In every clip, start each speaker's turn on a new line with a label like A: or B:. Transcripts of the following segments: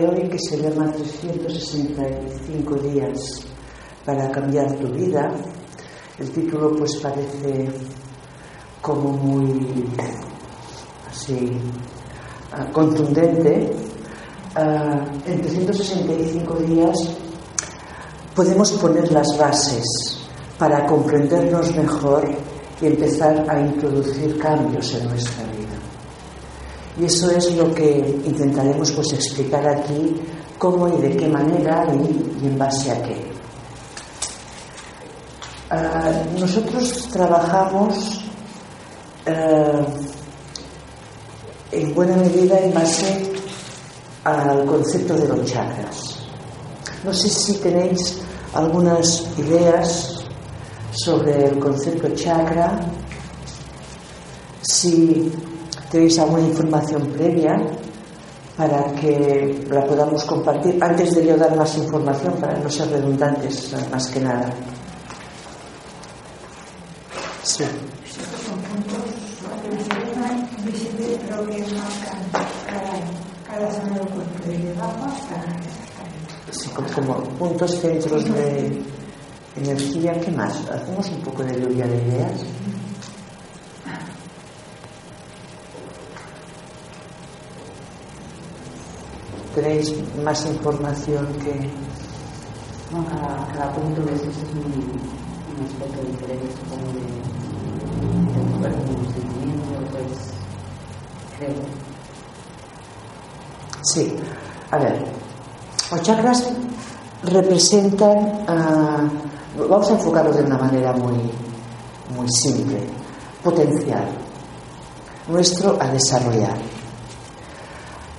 A: de hoy, que se llama 365 días para cambiar tu vida, el título pues parece como muy así ah, contundente. Ah, en 365 días podemos poner las bases para comprendernos mejor y empezar a introducir cambios en nuestra vida. Y eso es lo que intentaremos pues, explicar aquí, cómo y de qué manera y, en base a qué. Ah, nosotros trabajamos ah, en buena medida en base al concepto de los chakras. No sé si tenéis algunas ideas sobre el concepto chakra, si tenéis alguna información previa para que la podamos compartir antes de yo dar más información para no ser redundantes más que nada. Sí. Sí, como puntos centros de energía, ¿qué más? Hacemos un poco de lluvia de ideas. ¿Tenéis más información que...?
B: No, cada, punto es un, aspecto diferente, supongo, de, del cuerpo, un sentimiento, pues, creo.
A: Sí, a ver, los chakras representan, ah, vamos a enfocarlo de una manera muy, muy simple, potencial, nuestro a desarrollar.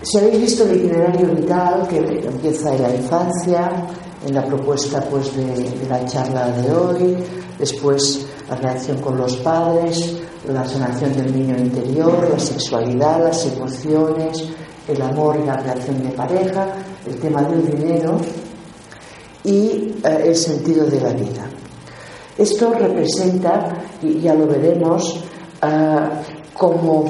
A: Si habéis visto el itinerario vital que empieza en la infancia, en la propuesta pues, de, la charla de hoy, después la relación con los padres, la sanación del niño interior, la sexualidad, las emociones, el amor y la relación de pareja, el tema del dinero y eh, el sentido de la vida. Esto representa, y ya lo veremos, ah, como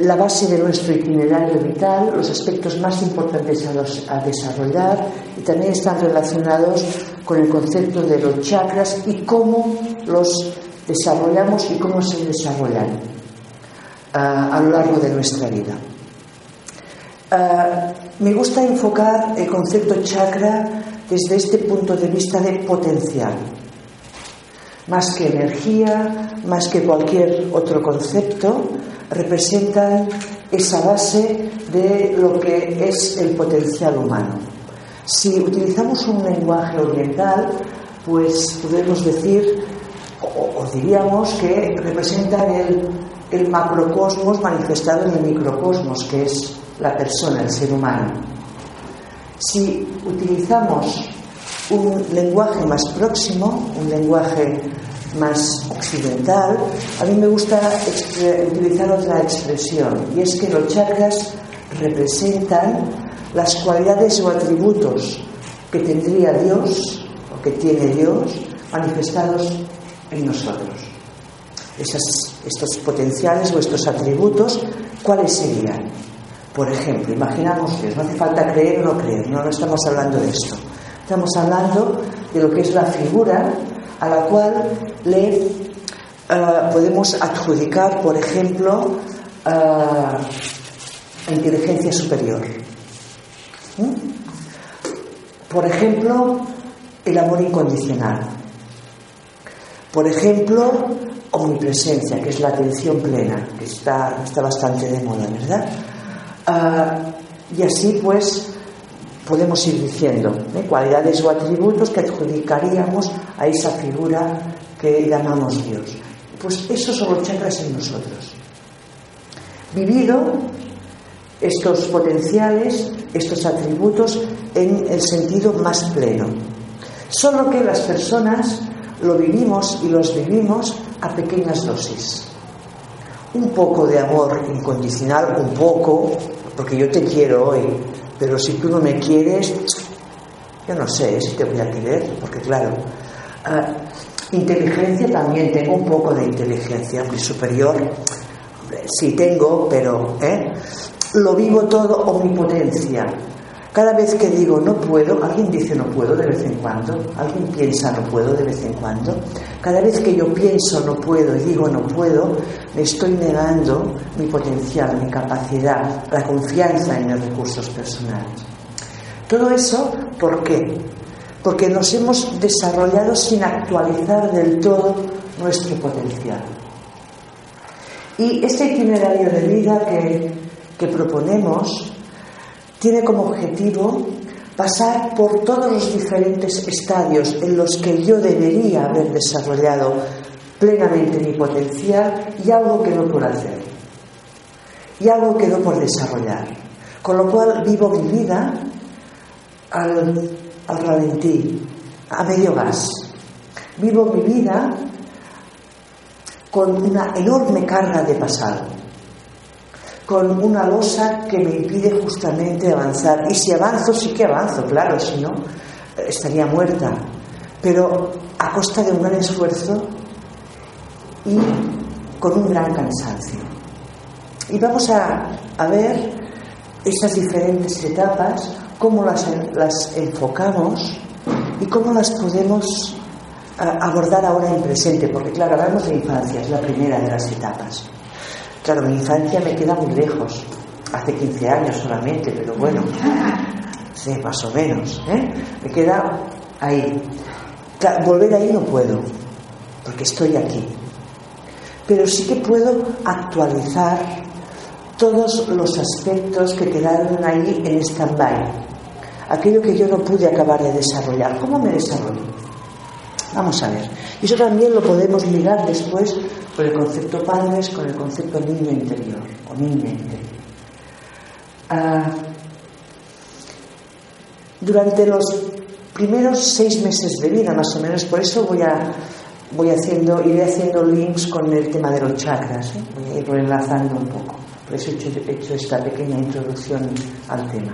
A: la base de nuestro itinerario vital, los aspectos más importantes a, los- a desarrollar y también están relacionados con el concepto de los chakras y cómo los desarrollamos y cómo se desarrollan ah, a lo largo de nuestra vida. Ah, me gusta enfocar el concepto chakra desde este punto de vista de potencial. Más que energía, más que cualquier otro concepto, representan esa base de lo que es el potencial humano. Si utilizamos un lenguaje oriental, pues podemos decir o, diríamos que representan el, el macrocosmos manifestado en el microcosmos, que es la persona, el ser humano. Si utilizamos un lenguaje más próximo, un lenguaje más occidental, a mí me gusta utilizar otra expresión, y es que los chakras representan las cualidades o atributos que tendría Dios o que tiene Dios manifestados en nosotros. Esas- estos potenciales o estos atributos, ¿cuáles serían? Por ejemplo, imaginamos Dios, no hace falta creer o no creer, no, no estamos hablando de esto. Estamos hablando de lo que es la figura a la cual le eh, podemos adjudicar, por ejemplo, eh, inteligencia superior. ¿Mm? Por ejemplo, el amor incondicional. Por ejemplo, omnipresencia, que es la atención plena, que está, está bastante de moda, ¿verdad? Ah, y así pues podemos ir diciendo ¿eh? cualidades o atributos que adjudicaríamos a esa figura que llamamos Dios. Pues esos chakras en nosotros. Vivido estos potenciales, estos atributos en el sentido más pleno. Solo que las personas lo vivimos y los vivimos a pequeñas dosis. Un poco de amor incondicional, un poco, porque yo te quiero hoy, pero si tú no me quieres, yo no sé si te voy a querer, porque claro, ah, inteligencia también, tengo un poco de inteligencia muy superior, Hombre, sí tengo, pero ¿eh? lo vivo todo omnipotencia. Cada vez que digo no puedo, alguien dice no puedo de vez en cuando, alguien piensa no puedo de vez en cuando. Cada vez que yo pienso no puedo y digo no puedo, me estoy negando mi potencial, mi capacidad, la confianza en mis recursos personales. Todo eso, ¿por qué? Porque nos hemos desarrollado sin actualizar del todo nuestro potencial. Y este itinerario de vida que, que proponemos tiene como objetivo pasar por todos los diferentes estadios en los que yo debería haber desarrollado plenamente mi potencial y algo quedó por hacer. Y algo quedó por desarrollar. Con lo cual vivo mi vida al, al ralentí, a medio gas. Vivo mi vida con una enorme carga de pasado con una losa que me impide justamente avanzar. Y si avanzo, sí que avanzo, claro, si no, estaría muerta. Pero a costa de un gran esfuerzo y con un gran cansancio. Y vamos a, ver esas diferentes etapas, cómo las, las enfocamos y cómo las podemos abordar ahora en presente, porque claro, hablamos de infancia, es la primera de las etapas. Claro, mi infancia me queda muy lejos, hace 15 años solamente, pero bueno, sí, más o menos, ¿eh? Me queda ahí. Volver ahí no puedo, porque estoy aquí. Pero sí que puedo actualizar todos los aspectos que quedaron ahí en stand-by. Aquello que yo no pude acabar de desarrollar. ¿Cómo me desarrollo? Vamos a ver. Y eso también lo podemos mirar después con el concepto padres, con el concepto niño interior o niña interior. Ah, durante los primeros seis meses de vida, más o menos, por eso voy a voy haciendo, iré haciendo links con el tema de los chakras, ¿eh? voy a irlo enlazando un poco. Por eso he hecho, he hecho esta pequeña introducción al tema.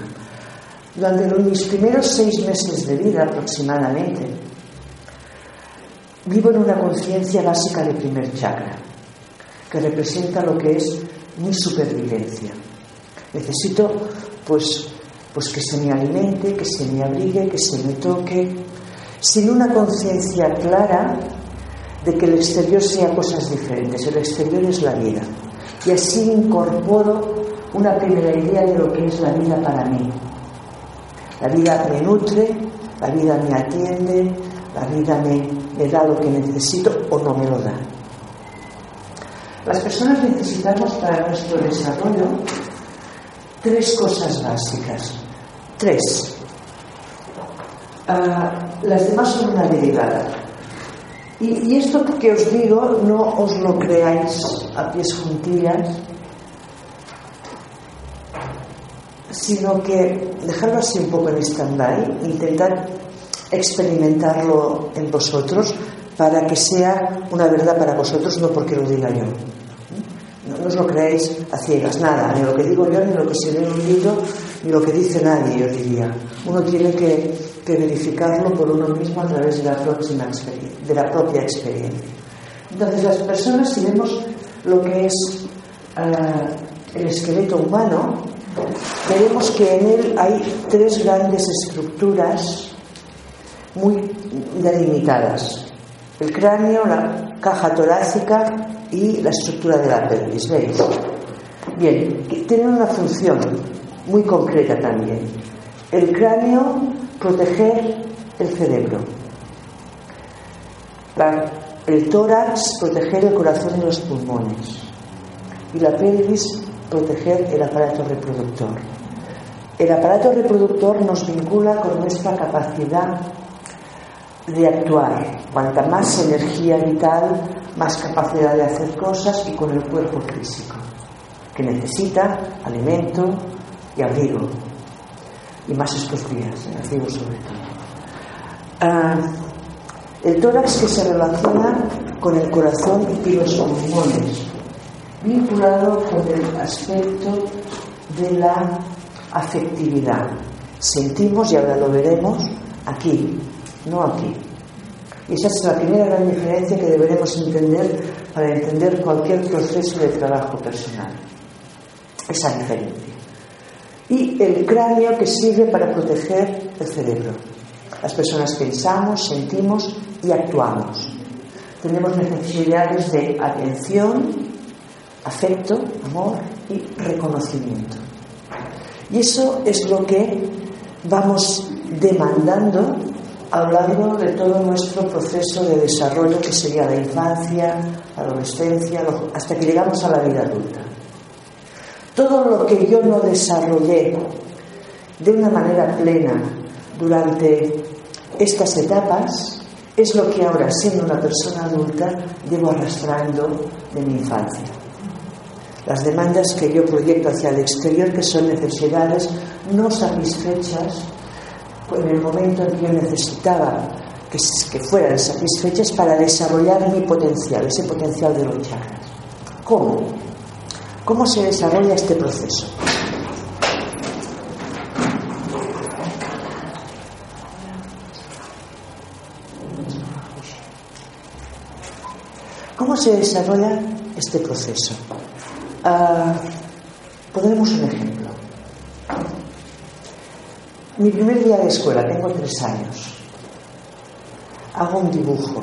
A: Durante los, mis primeros seis meses de vida aproximadamente, vivo en una conciencia básica de primer chakra, que representa lo que es mi supervivencia. Necesito, pues, pues que se me alimente, que se me abrigue, que se me toque, sin una conciencia clara de que el exterior sea cosas diferentes. El exterior es la vida. Y así incorporo una primera idea de lo que es la vida para mí. La vida me nutre, la vida me atiende, la vida me, me da lo que necesito o no me lo da. Las personas necesitamos para nuestro desarrollo tres cosas básicas. Tres. Uh, las demás son una derivada. Y, y, esto que os digo no os lo creáis a pies juntillas, sino que dejarlo así un poco en stand-by, intentar experimentarlo en vosotros para que sea una verdad para vosotros, no porque lo diga yo. No, os lo creéis a ciegas, nada, ni lo que digo yo, ni lo que se ve en un libro, ni lo que dice nadie, yo diría. Uno tiene que, verificarlo por uno mismo a través de la, próxima de la propia experiencia. Entonces, las personas, si vemos lo que es uh, el esqueleto humano, veremos que en él hay tres grandes estructuras muy delimitadas. El cráneo, la caja torácica y la estructura de la pelvis, ¿veis? Bien, tienen una función muy concreta también. El cráneo, proteger el cerebro. El tórax, proteger el corazón y los pulmones. Y la pelvis, proteger el aparato reproductor. El aparato reproductor nos vincula con nuestra capacidad de actuar. Cuanta más energía vital, más capacidad de hacer cosas y con el cuerpo físico, que necesita alimento y abrigo. Y más estos días, ¿eh? abrigo sobre todo. Ah, el tórax que se relaciona con el corazón y los pulmones, vinculado con el aspecto de la afectividad. Sentimos, y ahora lo veremos, aquí, no aquí. Y esa es la primera gran diferencia que deberemos entender para entender cualquier proceso de trabajo personal. Esa diferencia. Y el cráneo que sirve para proteger el cerebro. Las personas pensamos, sentimos y actuamos. Tenemos necesidades de atención, afecto, amor y reconocimiento. Y eso es lo que vamos demandando largo de todo nuestro proceso de desarrollo, que sería la infancia, la adolescencia, hasta que llegamos a la vida adulta. Todo lo que yo no desarrollé de una manera plena durante estas etapas es lo que ahora, siendo una persona adulta, llevo arrastrando de mi infancia. Las demandas que yo proyecto hacia el exterior, que son necesidades no satisfechas en el momento en que yo necesitaba que, fueran satisfechas para desarrollar mi potencial, ese potencial de los chakras. ¿Cómo? ¿Cómo se desarrolla este proceso? ¿Cómo se desarrolla este proceso? Pondremos un ejemplo. Mi primer día de escuela, tengo tres años. Hago un dibujo.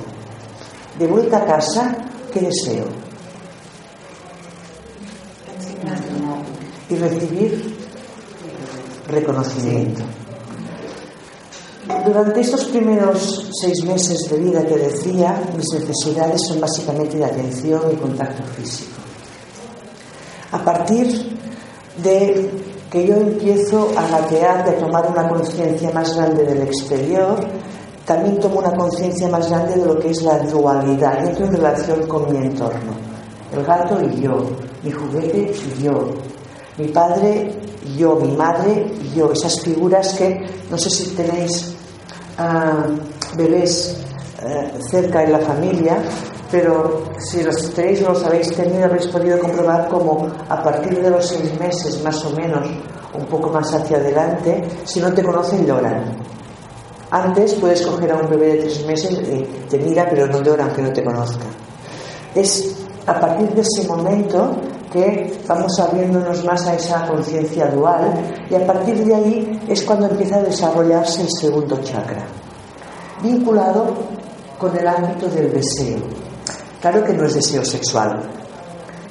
A: De vuelta a casa, ¿qué deseo? Y recibir reconocimiento. Durante estos primeros seis meses de vida que decía, mis necesidades son básicamente de atención y contacto físico. A partir de que yo empiezo a gatear, de tomar una conciencia más grande del exterior, también tomo una conciencia más grande de lo que es la dualidad, y entro en relación con mi entorno. El gato y yo, mi juguete y yo, mi padre y yo, mi madre y yo, esas figuras que no sé si tenéis ah, bebés eh, cerca en la familia, pero si los tenéis los habéis tenido, habréis podido comprobar como a partir de los seis meses, más o menos, un poco más hacia adelante, si no te conocen, lloran. Antes puedes coger a un bebé de tres meses y te mira, pero no llora aunque no te conozca. Es a partir de ese momento que vamos abriéndonos más a esa conciencia dual y a partir de ahí es cuando empieza a desarrollarse el segundo chakra, vinculado con el ámbito del deseo. Claro que no es deseo sexual,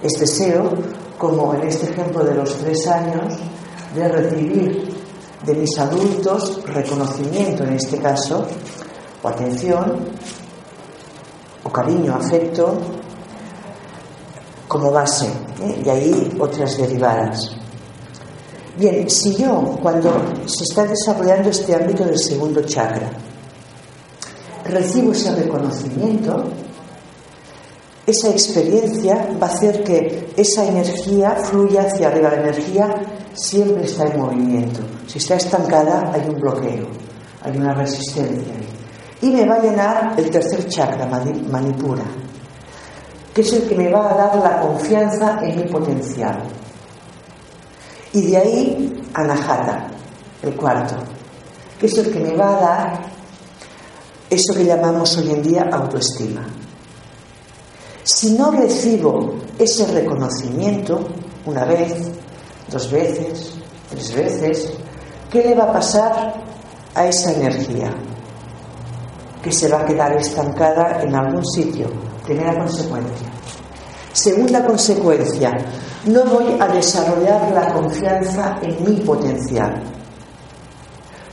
A: es deseo, como en este ejemplo de los tres años, de recibir de mis adultos reconocimiento en este caso, o atención, o cariño, afecto, como base, ¿eh? y ahí otras derivadas. Bien, si yo, cuando se está desarrollando este ámbito del segundo chakra, recibo ese reconocimiento, esa experiencia va a hacer que esa energía fluya hacia arriba. La energía siempre está en movimiento. Si está estancada, hay un bloqueo, hay una resistencia. Y me va a llenar el tercer chakra, mani- manipura, que es el que me va a dar la confianza en mi potencial. Y de ahí, anahata, el cuarto, que es el que me va a dar eso que llamamos hoy en día autoestima. Si no recibo ese reconocimiento una vez, dos veces, tres veces, ¿qué le va a pasar a esa energía? Que se va a quedar estancada en algún sitio. Primera consecuencia. Segunda consecuencia, no voy a desarrollar la confianza en mi potencial.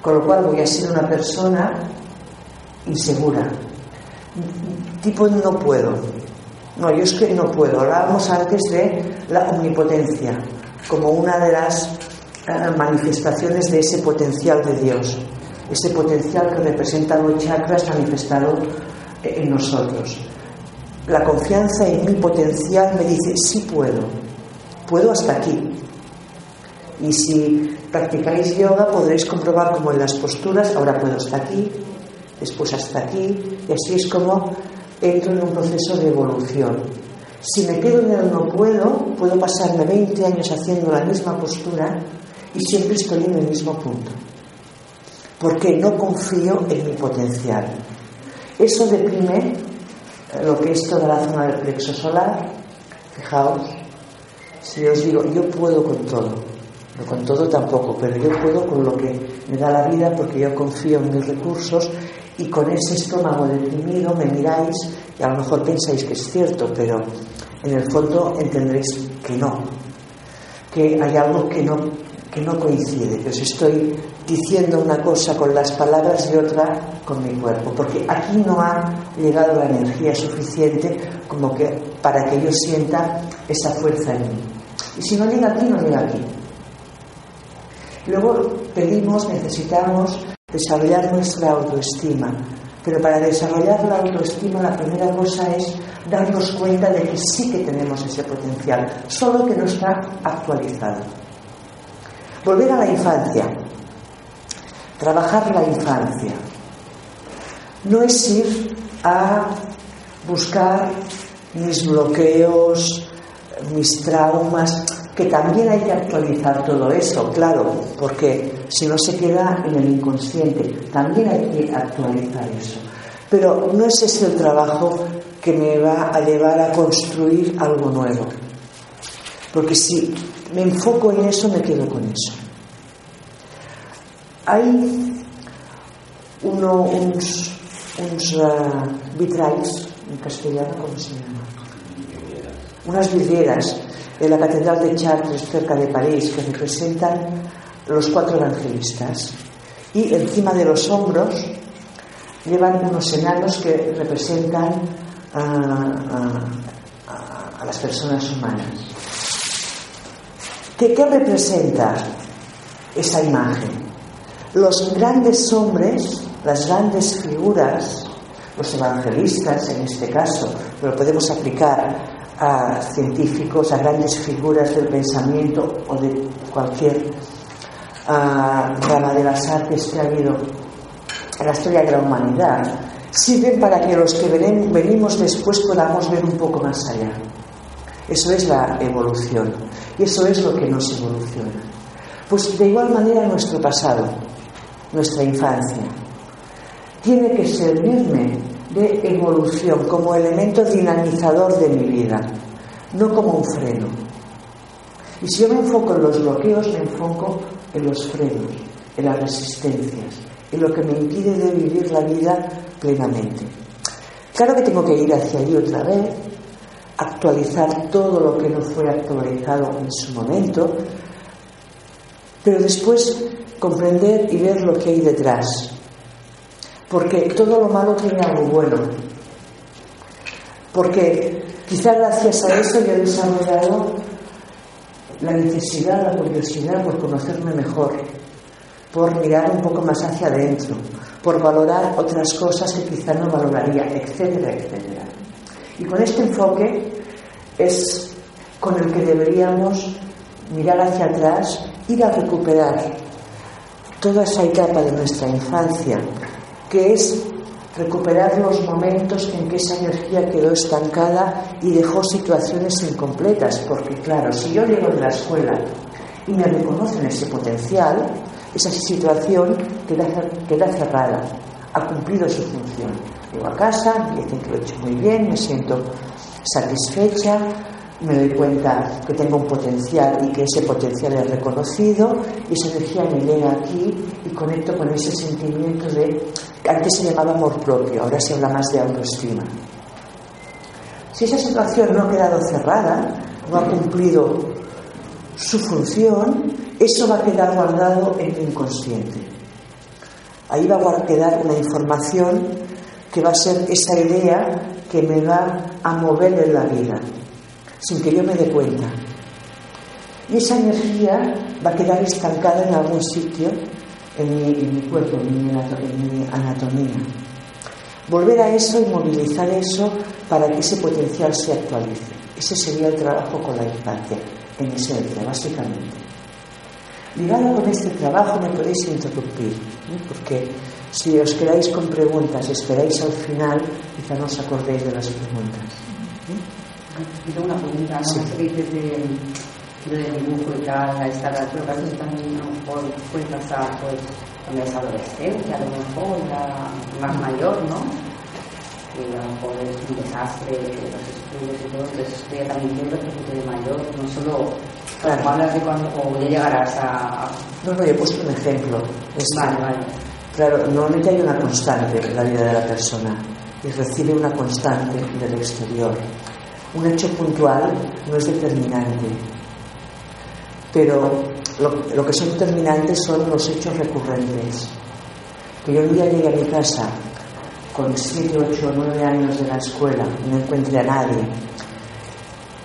A: Con lo cual voy a ser una persona insegura. Tipo no puedo. No, yo es que no puedo. Hablábamos antes de la omnipotencia como una de las eh, manifestaciones de ese potencial de Dios, ese potencial que representan los chakras manifestado en nosotros. La confianza en mi potencial me dice, sí puedo, puedo hasta aquí. Y si practicáis yoga podréis comprobar como en las posturas, ahora puedo hasta aquí, después hasta aquí, y así es como entro en un proceso de evolución. Si me quedo en el no puedo, puedo pasarme 20 años haciendo la misma postura y siempre estoy en el mismo punto. Porque no confío en mi potencial. Eso deprime lo que es toda la zona del plexo solar. Fijaos, si os digo, yo puedo con todo, no con todo tampoco, pero yo puedo con lo que me da la vida porque yo confío en mis recursos y con ese estómago deprimido me miráis y a lo mejor pensáis que es cierto, pero en el fondo entenderéis que no, que hay algo que no, que no coincide, que os estoy diciendo una cosa con las palabras y otra con mi cuerpo, porque aquí no ha llegado la energía suficiente como que para que yo sienta esa fuerza en mí. Y si no llega aquí, no llega aquí. Luego pedimos, necesitamos desarrollar nuestra autoestima. Pero para desarrollar la autoestima la primera cosa es darnos cuenta de que sí que tenemos ese potencial, solo que no está actualizado. Volver a la infancia, trabajar la infancia. No es ir a buscar mis bloqueos, mis traumas, que también hay que actualizar todo eso, claro, porque si no se queda en el inconsciente, también hay que actualizar eso. Pero no es ese el trabajo que me va a llevar a construir algo nuevo. Porque si me enfoco en eso, me quedo con eso. Hay uno, uns, uns uh, vitralls, en castellano, ¿cómo se llama? Unas vidrieras de la Catedral de Chartres, cerca de París, que representan los cuatro evangelistas. Y encima de los hombros llevan unos enanos que representan a, las personas humanas. ¿Qué, ¿Qué representa esa imagen? Los grandes hombres, las grandes figuras, los evangelistas en este caso, pero podemos aplicar a científicos, a grandes figuras del pensamiento o de cualquier uh, rama de las artes que ha habido en la historia de la humanidad, sirven para que los que ven, venimos después podamos ver un poco más allá. Eso es la evolución y eso es lo que nos evoluciona. Pues de igual manera nuestro pasado, nuestra infancia, tiene que servirme de evolución como elemento dinamizador de mi vida, no como un freno. Y si yo me enfoco en los bloqueos, me enfoco en los frenos, en las resistencias, en lo que me impide de vivir la vida plenamente. Claro que tengo que ir hacia allí otra vez, actualizar todo lo que no fue actualizado en su momento, pero después comprender y ver lo que hay detrás, porque todo lo malo tiene algo bueno. Porque quizá gracias a eso yo he desarrollado la necesidad, la curiosidad por conocerme mejor, por mirar un poco más hacia adentro, por valorar otras cosas que quizá no valoraría, etcétera, etcétera. Y con este enfoque es con el que deberíamos mirar hacia atrás, ir a recuperar toda esa etapa de nuestra infancia, que es recuperar los momentos en que esa energía quedó estancada y dejó situaciones incompletas, porque claro, si yo llego de la escuela y me reconocen ese potencial, esa situación queda, queda cerrada, ha cumplido su función. Llego a casa, me dicen que lo he hecho muy bien, me siento satisfecha, me doy cuenta que tengo un potencial y que ese potencial es reconocido y esa energía me llega aquí y conecto con ese sentimiento de antes se llamaba amor propio, ahora se habla más de autoestima. Si esa situación no ha quedado cerrada, no ha cumplido su función, eso va a quedar guardado en mi inconsciente. Ahí va a quedar una información que va a ser esa idea que me va a mover en la vida, sin que yo me dé cuenta. Y esa energía va a quedar estancada en algún sitio en mi, en mi cuerpo, en mi, en mi anatomía. Volver a eso y movilizar eso para que ese potencial se actualice. Ese sería el trabajo con la infancia, en esencia, básicamente. Ligado con este trabajo me podéis interrumpir, ¿eh? porque si os quedáis con preguntas, esperáis al final, quizá no os acordéis de las preguntas.
B: Tengo una pregunta, ¿no?
A: Sí.
B: Eso que dices de, de dibujo y tal, a esta edad, pero que también a lo mejor puede pasar pues, cuando es adolescencia, a lo mejor ya más mayor, ¿no? Que a lo mejor es un desastre los estudios y todo, entonces esto ya también tiene que de mayor, no solo
A: Claro.
B: hablas de cuando o ya llegarás a...
A: No, no, yo he puesto un ejemplo. Este,
B: Vale, vale.
A: Claro, normalmente hay una constante en la vida de la persona y recibe una constante del exterior. Un hecho puntual no es determinante, pero lo, que son determinantes son los hechos recurrentes. Que yo un día llegue a mi casa con 7, 8 o 9 años de la escuela no encuentre a nadie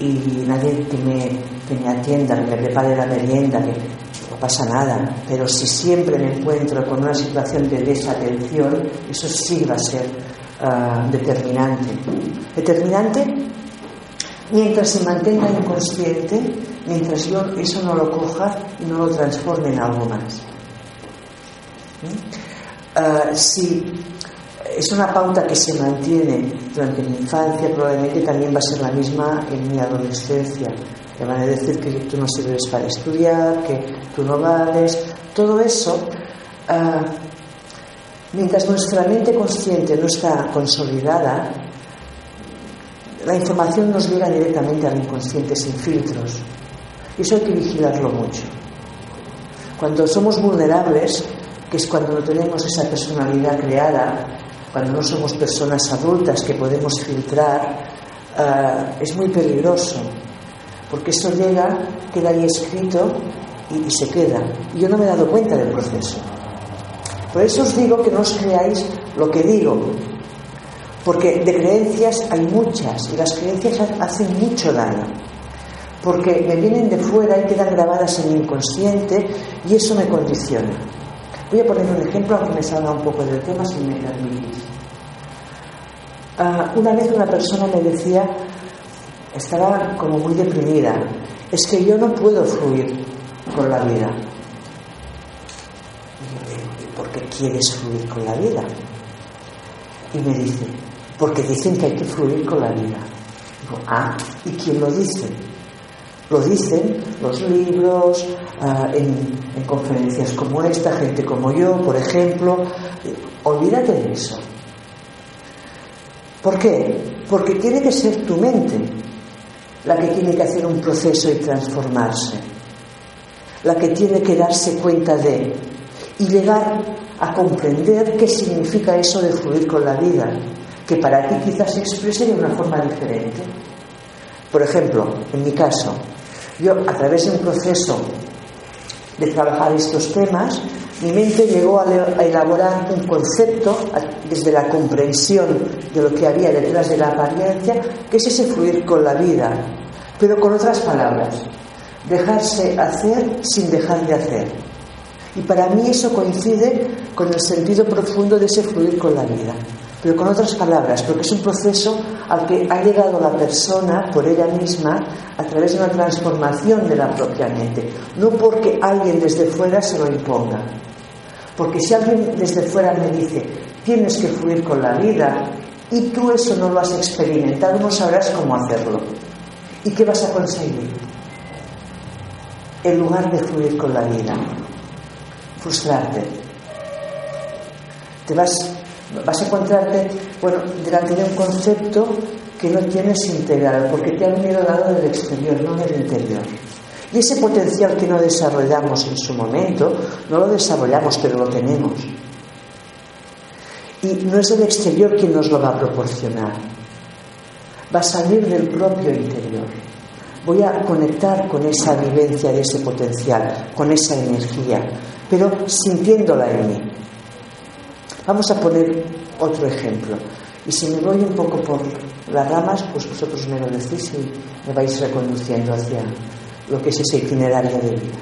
A: y nadie que me, que me atienda, que me prepare la merienda, que no pasa nada. Pero si siempre me encuentro con una situación de desatención, eso sí va a ser ah, determinante. Determinante mientras se mantenga inconsciente, mientras yo eso no lo coja y no lo transforme en algo más. ¿Mm? Ah, si es una pauta que se mantiene durante mi infancia, probablemente también va a ser la misma en mi adolescencia. Me van a decir que tú no sirves para estudiar, que tú no vales. Todo eso, ah, mientras nuestra mente consciente no está consolidada, la información nos llega directamente al inconsciente sin filtros. Y eso hay que vigilarlo mucho. Cuando somos vulnerables, que es cuando no tenemos esa personalidad creada, cuando no somos personas adultas que podemos filtrar, ah, es muy peligroso, porque eso llega, queda ahí escrito y, y se queda. Y yo no me he dado cuenta del proceso. Por eso os digo que no os creáis lo que digo, porque de creencias hay muchas y las creencias ha- hacen mucho daño, porque me vienen de fuera y quedan grabadas en mi inconsciente y eso me condiciona. Voy a poner un ejemplo, aunque me salga un poco del tema, si me permitís. Ah, una vez una persona me decía, estaba como muy deprimida, es que yo no puedo fluir con la vida. Y yo digo, ¿y por qué quieres fluir con la vida? Y me dice, porque dicen que hay que fluir con la vida. Digo, ah, ¿y quién lo dice? Lo dicen los libros, ah, en, en conferencias como esta, gente como yo, por ejemplo. Olvídate de eso. ¿Por qué? Porque tiene que ser tu mente la que tiene que hacer un proceso y transformarse, la que tiene que darse cuenta de y llegar a comprender qué significa eso de fluir con la vida, que para ti quizás se exprese de una forma diferente. Por ejemplo, en mi caso, yo a través de un proceso de trabajar estos temas, mi mente llegó a, elaborar un concepto desde la comprensión de lo que había detrás de la apariencia, que es ese fluir con la vida, pero con otras palabras, dejarse hacer sin dejar de hacer. Y para mí eso coincide con el sentido profundo de ese fluir con la vida. Pero con otras palabras, porque es un proceso al que ha llegado la persona por ella misma a través de una transformación de la propia mente. No porque alguien desde fuera se lo imponga. Porque si alguien desde fuera me dice, tienes que fluir con la vida, y tú eso no lo has experimentado, no sabrás cómo hacerlo. ¿Y qué vas a conseguir? En lugar de fluir con la vida, frustrarte. Te vas, vas a encontrarte, bueno, delante de un concepto que no tienes integrado, porque te ha venido dado del exterior, no del interior. Y ese potencial que no desarrollamos en su momento, no lo desarrollamos, pero lo tenemos. Y no es el exterior quien nos lo va a proporcionar. Va a salir del propio interior. Voy a conectar con esa vivencia de ese potencial, con esa energía, pero sintiéndola en mí. Vamos a poner otro ejemplo. Y si me voy un poco por las ramas, pues vosotros me lo decís y me vais reconduciendo hacia lo que es ese itinerario de vida.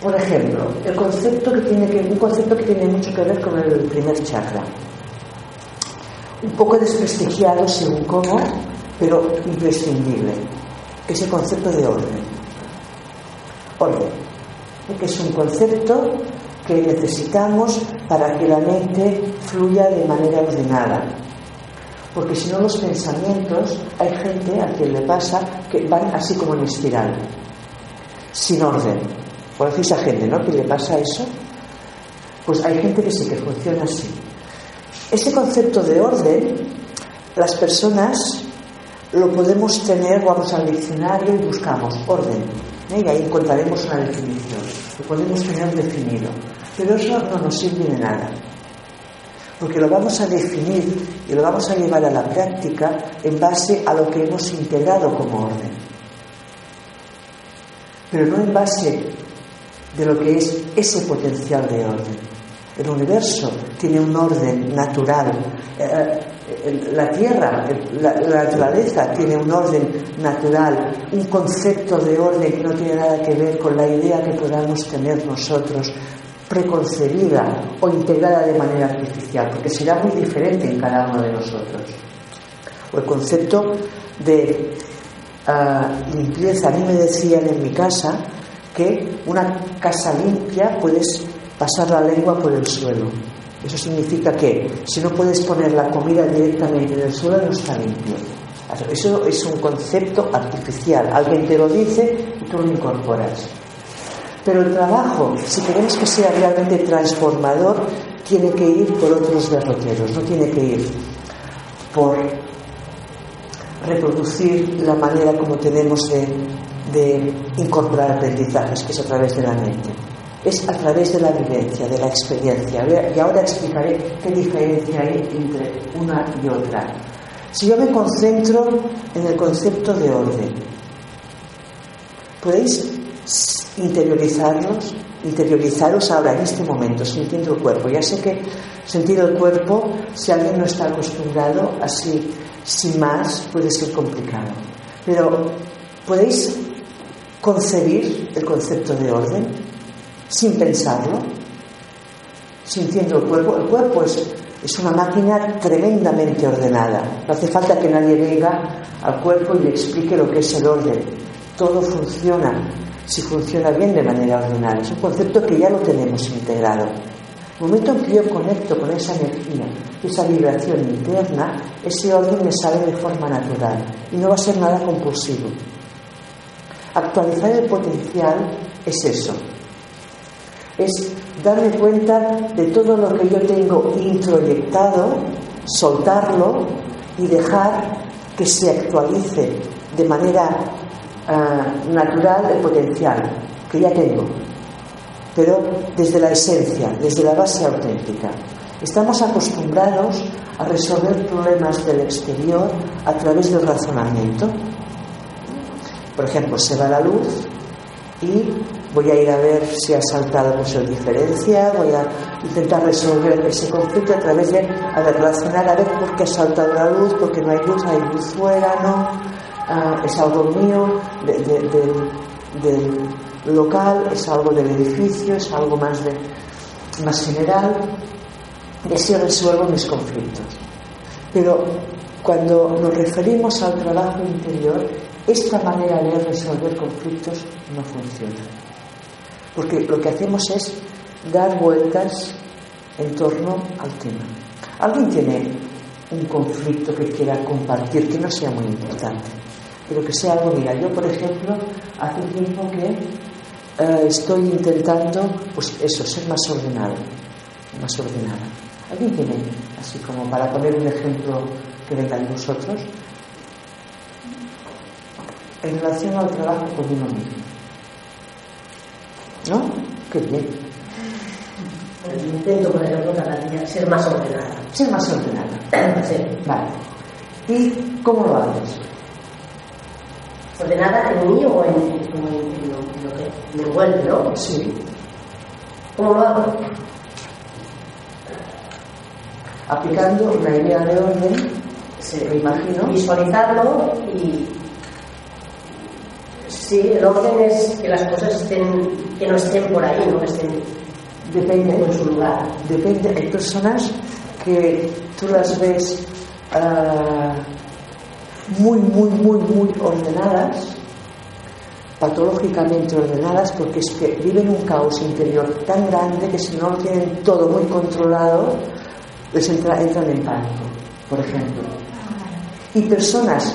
A: Por ejemplo, el concepto que tiene que, un concepto que tiene mucho que ver con el primer chakra. Un poco desprestigiado según cómo, pero imprescindible. Es el concepto de orden. Orden. Que es un concepto que necesitamos para que la mente fluya de manera ordenada. Porque si no los pensamientos, hay gente a quien le pasa que van así como en espiral, sin orden. ¿Conocéis a gente, no? Que le pasa eso. Pues hay gente que sí que funciona así. Ese concepto de orden, las personas lo podemos tener, vamos al diccionario y buscamos orden. ¿Eh? Y ahí encontraremos una definición. Lo podemos tener definido. Pero eso no nos sirve de nada. Porque lo vamos a definir y lo vamos a llevar a la práctica en base a lo que hemos integrado como orden. Pero no en base de lo que es ese potencial de orden. El universo tiene un orden natural. Eh, la tierra, la, naturaleza tiene un orden natural, un concepto de orden que no tiene nada que ver con la idea que podamos tener nosotros preconcebida o integrada de manera artificial, porque será muy diferente en cada uno de nosotros. O el concepto de uh, limpieza. A mí me decían en mi casa que una casa limpia puedes pasar la lengua por el suelo. Eso significa que si no puedes poner la comida directamente en el suelo, no está limpio. Eso es un concepto artificial. Alguien te lo dice y tú lo incorporas. Pero el trabajo, si queremos que sea realmente transformador, tiene que ir por otros derroteros, no tiene que ir por reproducir la manera como tenemos de, incorporar aprendizajes, que es a través de la mente. Es a través de la vivencia, de la experiencia. Y ahora explicaré qué diferencia hay entre una y otra. Si yo me concentro en el concepto de orden, ¿podéis interiorizarlos, interiorizaros ahora en este momento, sintiendo el cuerpo. Ya sé que sentir el cuerpo, si alguien no está acostumbrado, así, sin más, puede ser complicado. Pero podéis concebir el concepto de orden sin pensarlo, sintiendo el cuerpo. El cuerpo es, es una máquina tremendamente ordenada. No hace falta que nadie venga al cuerpo y le explique lo que es el orden. Todo funciona si funciona bien de manera ordenada. Es un concepto que ya lo tenemos integrado. El momento en que yo conecto con esa energía, esa vibración interna, ese orden me sale de forma natural y no va a ser nada compulsivo. Actualizar el potencial es eso. Es darme cuenta de todo lo que yo tengo introyectado, soltarlo y dejar que se actualice de manera uh, natural el potencial que ya tengo, pero desde la esencia, desde la base auténtica. Estamos acostumbrados a resolver problemas del exterior a través del razonamiento. Por ejemplo, se va la luz y voy a ir a ver si ha saltado el diferencia, voy a intentar resolver ese conflicto a través de a relacionar a ver por qué ha saltado la luz, porque no hay luz, hay luz fuera, ¿no? Uh, es algo mío de, de, de, del local, es algo del edificio, es algo más, de, más general, y así resuelvo mis conflictos. Pero cuando nos referimos al trabajo interior, esta manera de resolver conflictos no funciona. Porque lo que hacemos es dar vueltas en torno al tema. ¿Alguien tiene un conflicto que quiera compartir que no sea muy importante? Pero que sea algo, mira, yo por ejemplo, hace tiempo que eh, estoy intentando, pues eso, ser más ordenado, más ordenada. ¿Alguien tiene, así como para poner un ejemplo que venga de vosotros? En relación al trabajo con uno mismo. ¿No? Qué bien.
C: Intento, por ejemplo, cada día ser más ordenada.
A: Ser más ordenada.
C: Sí.
A: Vale. ¿Y cómo lo haces?
C: Ordenada en mí o en, en, en lo, en lo que me envuelve, ¿no?
A: Sí.
C: ¿Cómo lo hago?
A: aplicando una idea de orden, se, me imagino.
C: Visualizarlo y. Sí, el orden es que las cosas estén, que no estén por ahí, no estén
A: Depende,
C: en su lugar.
A: depende. Hay personas que tú las ves ah, muy, muy, muy, muy ordenadas, patológicamente ordenadas, porque es que viven un caos interior tan grande que si no lo tienen todo muy controlado, les entra- entran en pánico, por ejemplo. Y personas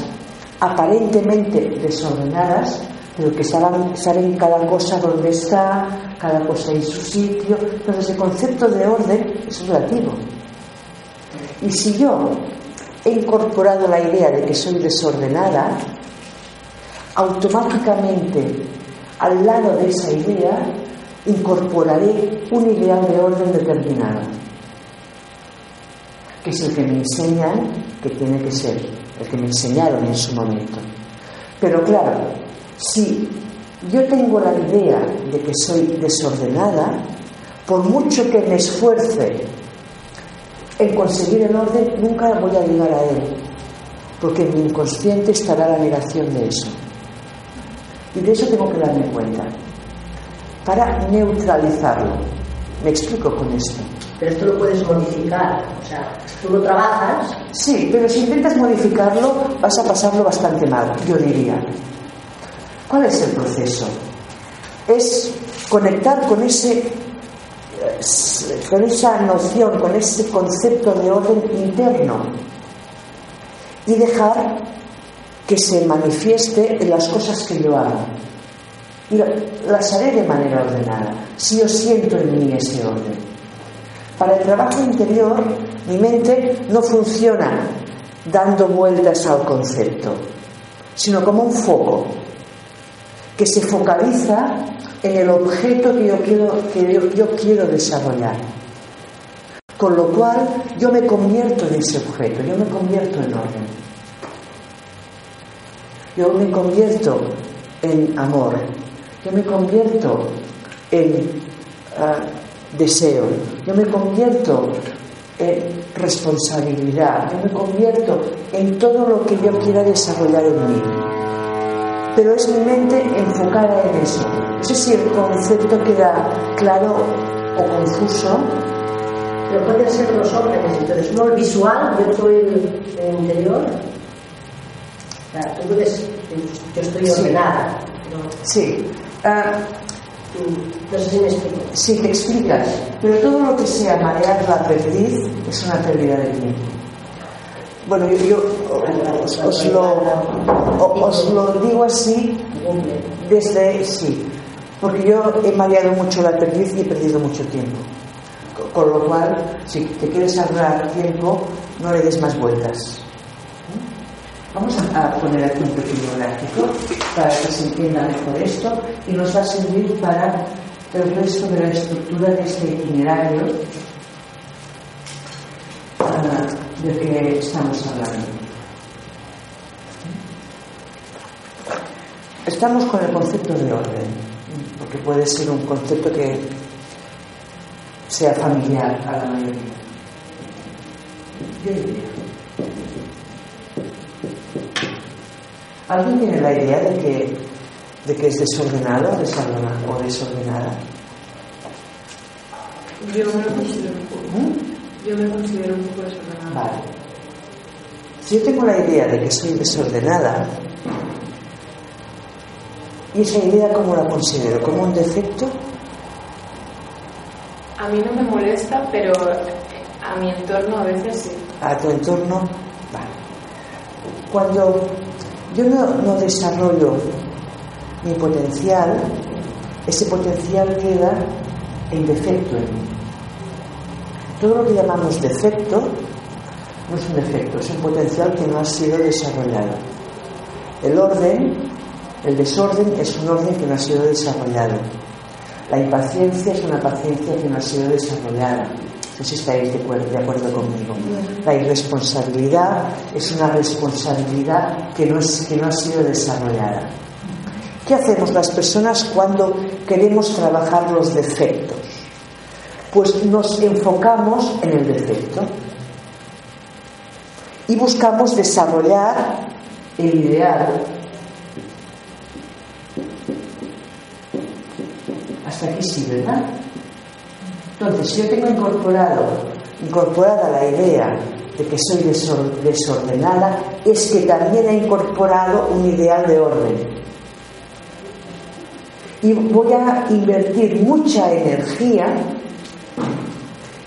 A: aparentemente desordenadas, pero que saben, cada cosa dónde está, cada cosa en su sitio. Entonces el concepto de orden es relativo. Y si yo he incorporado la idea de que soy desordenada, automáticamente al lado de esa idea incorporaré un ideal de orden determinado, que es el que me enseñan que tiene que ser, el que me enseñaron en su momento. Pero claro, si yo tengo la idea de que soy desordenada, por mucho que me esfuerce en conseguir el orden, nunca voy a llegar a él, porque en mi inconsciente estará la negación de eso. Y de eso tengo que darme cuenta, para neutralizarlo. Me explico con esto.
C: Pero esto lo puedes modificar. O sea, tú lo trabajas
A: Sí, pero si intentas modificarlo, vas a pasarlo bastante mal, yo diría. ¿Cuál es el proceso? Es conectar con ese con esa noción, con ese concepto de orden interno y dejar que se manifieste en las cosas que yo hago. Y la- las haré de manera ordenada, si yo siento en mí ese orden. Para el trabajo interior, mi mente no funciona dando vueltas al concepto, sino como un foco que se focaliza en el objeto que yo quiero, que yo, quiero desarrollar. Con lo cual yo me convierto en ese objeto, yo me convierto en orden. Yo me convierto en amor, yo me convierto en ah, deseo, yo me convierto en responsabilidad, yo me convierto en todo lo que yo quiera desarrollar en mí. Pero es mi mente enfocada en eso. No sé si el concepto queda claro o confuso.
C: Pero pueden ser dos órdenes, entonces uno el visual y otro el, el interior. O sea, tú puedes, yo estoy
A: Sí.
C: ordenada, pero
A: Sí. Ah,
C: no sé si me explico.
A: Sí, te explicas, pero todo lo que sea marear la perdiz es una pérdida de tiempo. Bueno, yo, os, lo, os lo digo así desde, sí, porque yo he mareado mucho la perdiz y he perdido mucho tiempo. Co- Con lo cual, si te quieres ahorrar tiempo, no le des más vueltas. Vamos a, a poner aquí un pequeño gráfico para que se entienda mejor esto y nos va a servir para el resto de la estructura de este itinerario ah, del que estamos hablando. Estamos con el concepto de orden, porque puede ser un concepto que sea familiar a la mayoría. Yo diría. ¿Alguien tiene la idea de que, de que es desordenado o desordenada? O desordenada?
D: Yo me considero un poco.
A: ¿Mm?
D: Yo me considero un poco desordenada.
A: Vale. Si yo tengo la idea de que soy desordenada, ¿y esa idea cómo la considero? ¿Como un defecto?
D: A mí no me molesta, pero a mi entorno a veces sí.
A: a tu entorno. Vale. Cuando yo no, no desarrollo mi potencial, ese potencial queda en defecto en mí. Todo lo que llamamos defecto no es un defecto, es un potencial que no ha sido desarrollado. El orden, el desorden es un orden que no ha sido desarrollado. La impaciencia es una paciencia que no ha sido desarrollada. No sé si estáis de acuerdo, de acuerdo conmigo. La irresponsabilidad es una responsabilidad que no, es, que no ha sido desarrollada. ¿Qué hacemos las personas cuando queremos trabajar los defectos? Pues nos enfocamos en el defecto. y buscamos desarrollar el ideal. Hasta aquí sí, ¿verdad? Entonces, si yo tengo incorporado, incorporada la idea de que soy desor- desordenada, es que también he incorporado un ideal de orden. Y voy a invertir mucha energía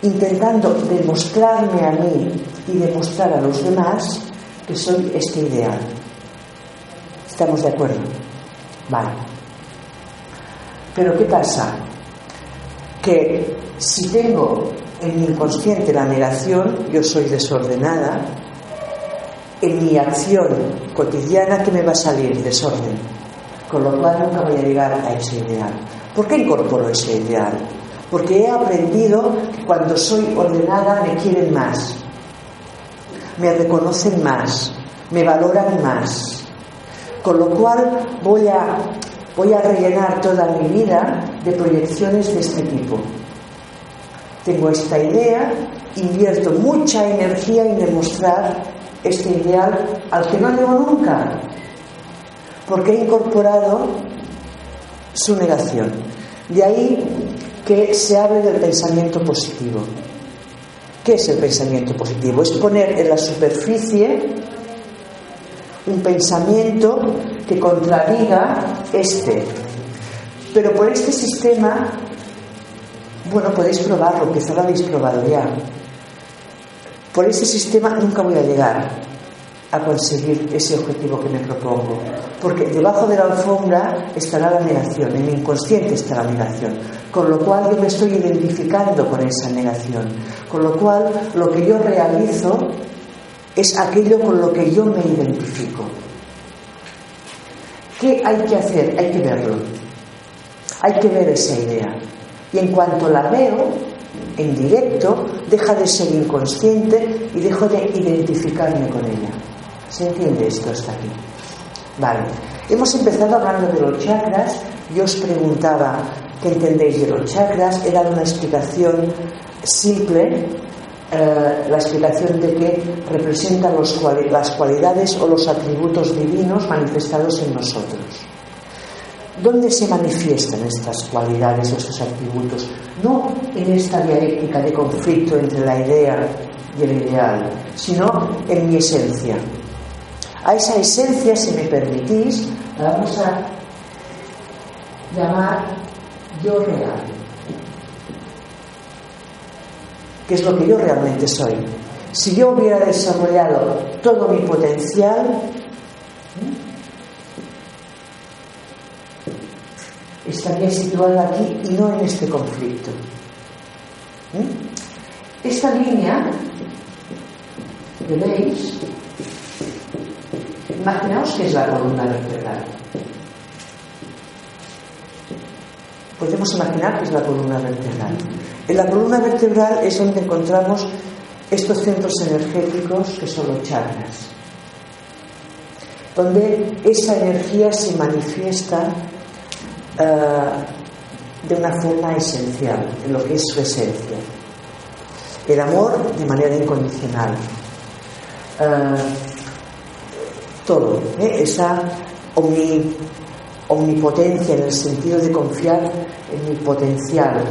A: intentando demostrarme a mí y demostrar a los demás que soy este ideal. ¿Estamos de acuerdo? Vale. Pero ¿qué pasa? Que si tengo en mi inconsciente la negación, yo soy desordenada, en mi acción cotidiana, ¿qué me va a salir? Desorden. Con lo cual nunca voy a llegar a ese ideal. ¿Por qué incorporo ese ideal? Porque he aprendido que cuando soy ordenada me quieren más, me reconocen más, me valoran más. Con lo cual voy a, voy a rellenar toda mi vida de proyecciones de este tipo. Tengo esta idea, invierto mucha energía en demostrar este ideal al que no llego nunca, porque he incorporado su negación. De ahí que se hable del pensamiento positivo. ¿Qué es el pensamiento positivo? Es poner en la superficie un pensamiento que contradiga este. Pero por este sistema, bueno, podéis probarlo, quizá lo habéis probado ya. Por ese sistema nunca voy a llegar a conseguir ese objetivo que me propongo. Porque debajo de la alfombra estará la negación, en mi inconsciente está la negación. Con lo cual yo me estoy identificando con esa negación. Con lo cual lo que yo realizo es aquello con lo que yo me identifico. ¿Qué hay que hacer? Hay que verlo. Hay que ver esa idea. Y en cuanto la veo, en directo, deja de ser inconsciente y dejo de identificarme con ella. ¿Se entiende esto hasta aquí? Vale. Hemos empezado hablando de los chakras. Yo os preguntaba qué entendéis de los chakras. Era una explicación simple, eh, la explicación de que representan las cualidades o los atributos divinos manifestados en nosotros. ¿Dónde se manifiestan estas cualidades o estos atributos? No en esta dialéctica de conflicto entre la idea y el ideal, sino en mi esencia. A esa esencia, si me permitís, la vamos a llamar yo real. que es lo que yo realmente soy. Si yo hubiera desarrollado todo mi potencial, ¿eh? estaría situada aquí y no en este conflicto. ¿eh? Esta línea que veis, imaginaos que es la columna vertebral. Podemos imaginar que es la columna vertebral. En la columna vertebral es donde encontramos estos centros energéticos que son los chakras, donde esa energía se manifiesta eh, de una forma esencial, en lo que es su esencia. El amor de manera incondicional. Eh, todo, ¿eh? esa omni- omnipotencia en el sentido de confiar en mi potencial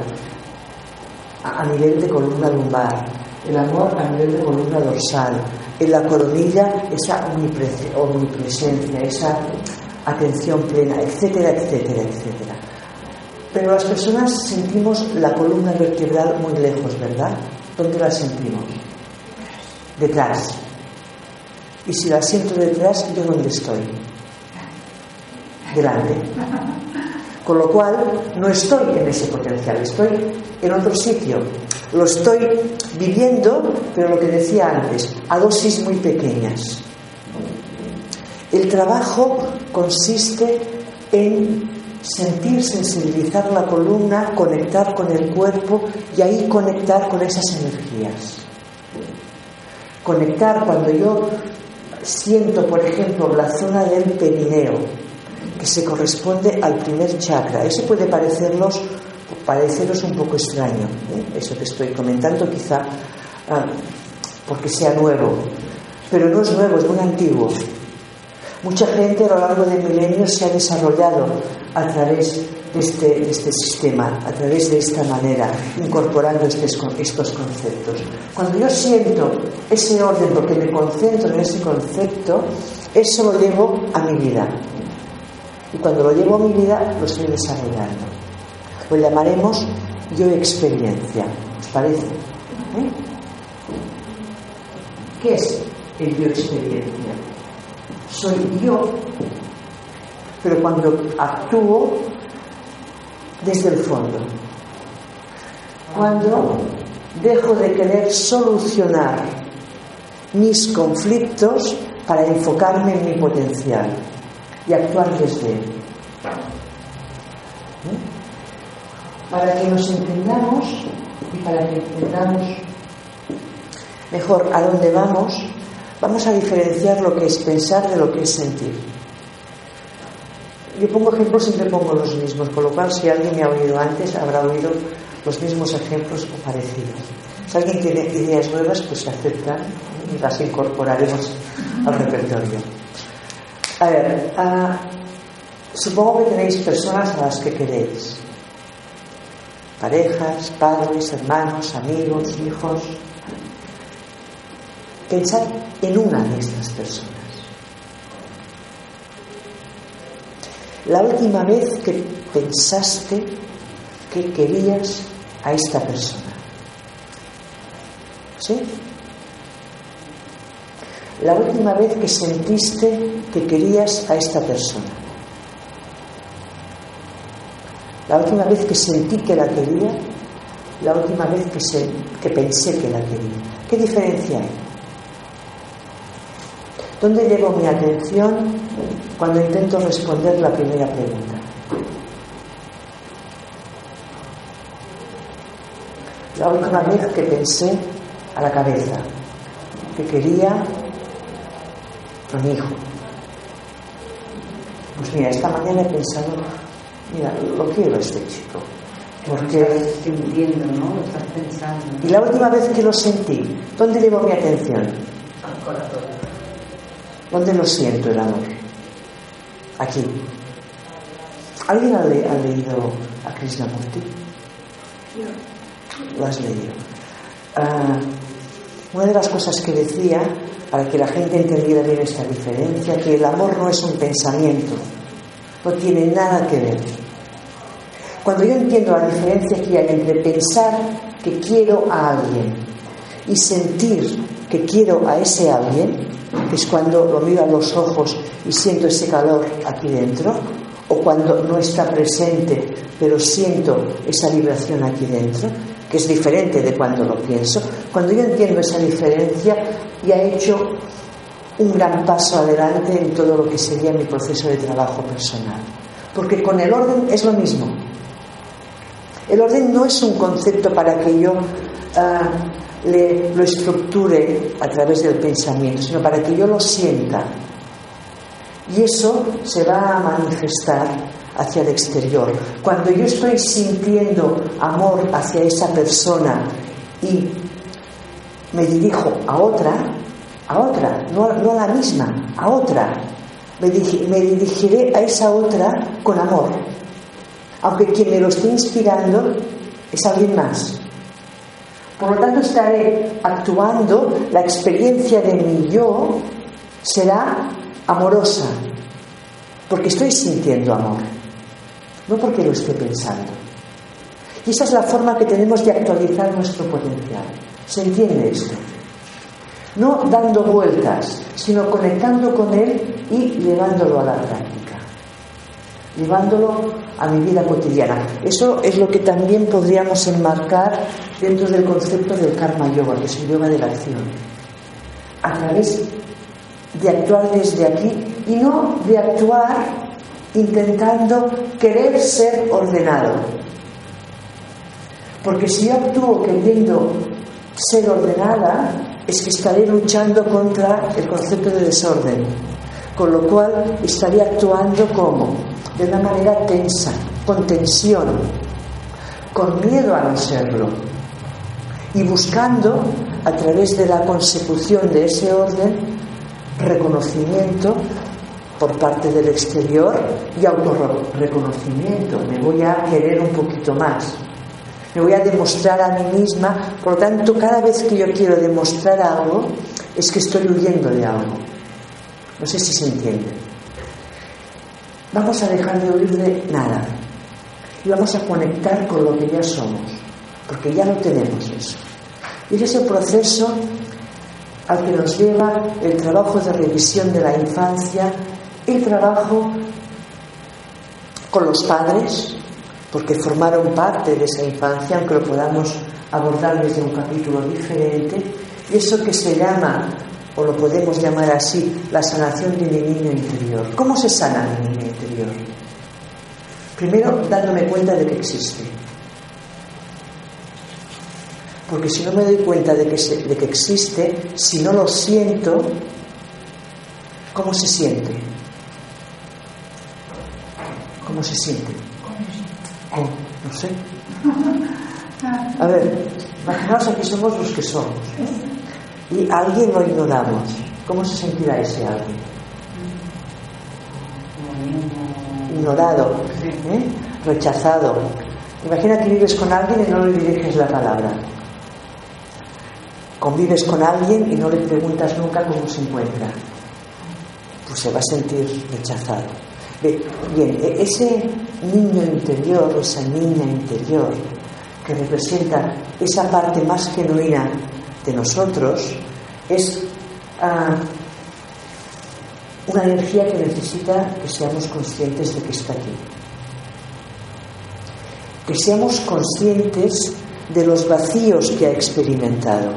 A: a, a nivel de columna lumbar, el amor a nivel de columna dorsal, en la coronilla esa omnipre- omnipresencia, esa atención plena, etcétera, etcétera, etcétera. Pero las personas sentimos la columna vertebral muy lejos, ¿verdad? ¿Dónde la sentimos? Detrás. Y si la siento detrás, ¿yo dónde estoy? Delante. Con lo cual, no estoy en ese potencial, estoy en otro sitio. Lo estoy viviendo, pero lo que decía antes, a dosis muy pequeñas. El trabajo consiste en sentir, sensibilizar la columna, conectar con el cuerpo y ahí conectar con esas energías. Conectar cuando yo siento, por ejemplo, la zona del perineo, que se corresponde al primer chakra. Eso puede parecerlos, pareceros un poco extraño, ¿eh? eso que estoy comentando quizá ah, porque sea nuevo. pero no es nuevo, es muy antiguo. Mucha gente a lo largo de milenios se ha desarrollado a través este, este sistema, a través de esta manera, incorporando estos, estos conceptos. Cuando yo siento ese orden, porque me concentro en ese concepto, eso lo llevo a mi vida. Y cuando lo llevo a mi vida, lo estoy desarrollando. Lo llamaremos yo experiencia. ¿Os parece? ¿Eh? ¿Qué es el yo experiencia? Soy yo, pero cuando actúo desde el fondo. Cuando dejo de querer solucionar mis conflictos para enfocarme en mi potencial y actuar desde él. ¿Eh? Para que nos entendamos y para que entendamos mejor a dónde vamos, vamos a diferenciar lo que es pensar de lo que es sentir. Yo pongo ejemplos, siempre pongo los mismos, con lo cual si alguien me ha oído antes, habrá oído los mismos ejemplos o parecidos. Si alguien tiene ideas nuevas, pues se aceptan y las incorporaremos al repertorio. A ver, uh, supongo que tenéis personas a las que queréis. Parejas, padres, hermanos, amigos, hijos. Pensad en una de estas personas. La última vez que pensaste que querías a esta persona. ¿Sí? La última vez que sentiste que querías a esta persona. La última vez que sentí que la quería, la última vez que, se, que pensé que la quería. ¿Qué diferencia hay? ¿Dónde llevo mi atención cuando intento responder la primera pregunta? La última vez que pensé a la cabeza, que quería a mi hijo. Pues mira, esta mañana he pensado, mira, lo quiero a este chico. Porque...
B: Estás sintiendo, ¿no? Lo estás pensando.
A: Y la última vez que lo sentí, ¿dónde llevo mi atención? ¿Dónde lo siento el amor? Aquí. ¿Alguien ha, le- ha leído a Krishnamurti? Lo has leído. Ah, una de las cosas que decía, para que la gente entendiera bien esta diferencia, que el amor no es un pensamiento, no tiene nada que ver. Cuando yo entiendo la diferencia que hay entre pensar que quiero a alguien y sentir que quiero a ese alguien, es cuando lo miro a los ojos y siento ese calor aquí dentro, o cuando no está presente pero siento esa vibración aquí dentro, que es diferente de cuando lo pienso, cuando yo entiendo esa diferencia ya he hecho un gran paso adelante en todo lo que sería mi proceso de trabajo personal. Porque con el orden es lo mismo. El orden no es un concepto para que yo ah, le- lo estructure a través del pensamiento, sino para que yo lo sienta. Y eso se va a manifestar hacia el exterior. Cuando yo estoy sintiendo amor hacia esa persona y me dirijo a otra, a otra, no, a la misma, a otra, me, me dirigiré a esa otra con amor. Aunque quien me lo esté inspirando es alguien más. Por lo tanto, estaré actuando, la experiencia de mi yo será amorosa, porque estoy sintiendo amor, no porque lo esté pensando. Y esa es la forma que tenemos de actualizar nuestro potencial. ¿Se entiende esto? No dando vueltas, sino conectando con él y llevándolo a la práctica, llevándolo a mi vida cotidiana. Eso es lo que también podríamos enmarcar dentro del concepto del karma yoga, que es el yoga de la acción. A través de actuar desde aquí y no de actuar intentando querer ser ordenado. Porque si yo actúo queriendo ser ordenada, es que estaré luchando contra el concepto de desorden. Con lo cual estaría actuando como? De una manera tensa, con tensión, con miedo a no serlo. Y buscando, a través de la consecución de ese orden, reconocimiento por parte del exterior y autorreconocimiento. Me voy a querer un poquito más. Me voy a demostrar a mí misma. Por lo tanto, cada vez que yo quiero demostrar algo, es que estoy huyendo de algo. No sé si se entiende. Vamos a dejar de huir de nada. Y vamos a conectar con lo que ya somos. Porque ya no tenemos eso. Y es ese proceso al que nos lleva el trabajo de revisión de la infancia, el trabajo con los padres, porque formaron parte de esa infancia, aunque lo podamos abordar desde un capítulo diferente, y eso que se llama, o lo podemos llamar así, la sanación de mi niño interior. ¿Cómo se sana mi niño interior? Primero, dándome cuenta de que existe. Porque si no me doy cuenta de que, se- de que existe, si no lo siento, ¿cómo se siente? ¿Cómo se siente? No sé. A ver, imaginaos aquí somos los que somos. Y alguien lo ignoramos. ¿Cómo se sentirá ese alguien? Ignorado, ¿eh? rechazado. Imagina que vives con alguien y no le diriges la palabra. Convives con alguien y no le preguntas nunca cómo se encuentra. Pues se va a sentir rechazado. Bien, e- ese niño interior, esa niña interior, que representa esa parte más genuina de nosotros, es ah, una energía que necesita que seamos conscientes de que está aquí. Que seamos conscientes de los vacíos que ha experimentado,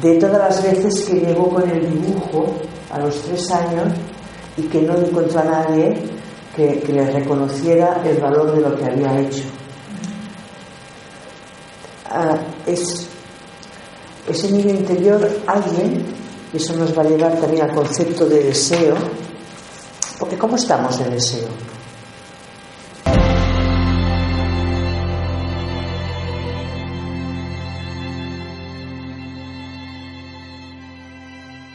A: de todas las veces que llegó con el dibujo a los tres años y que no encontró a nadie que, le reconociera el valor de lo que había hecho. Ah, es ese niño interior, alguien, y eso nos va a llevar también al concepto de deseo, porque ¿cómo estamos de deseo?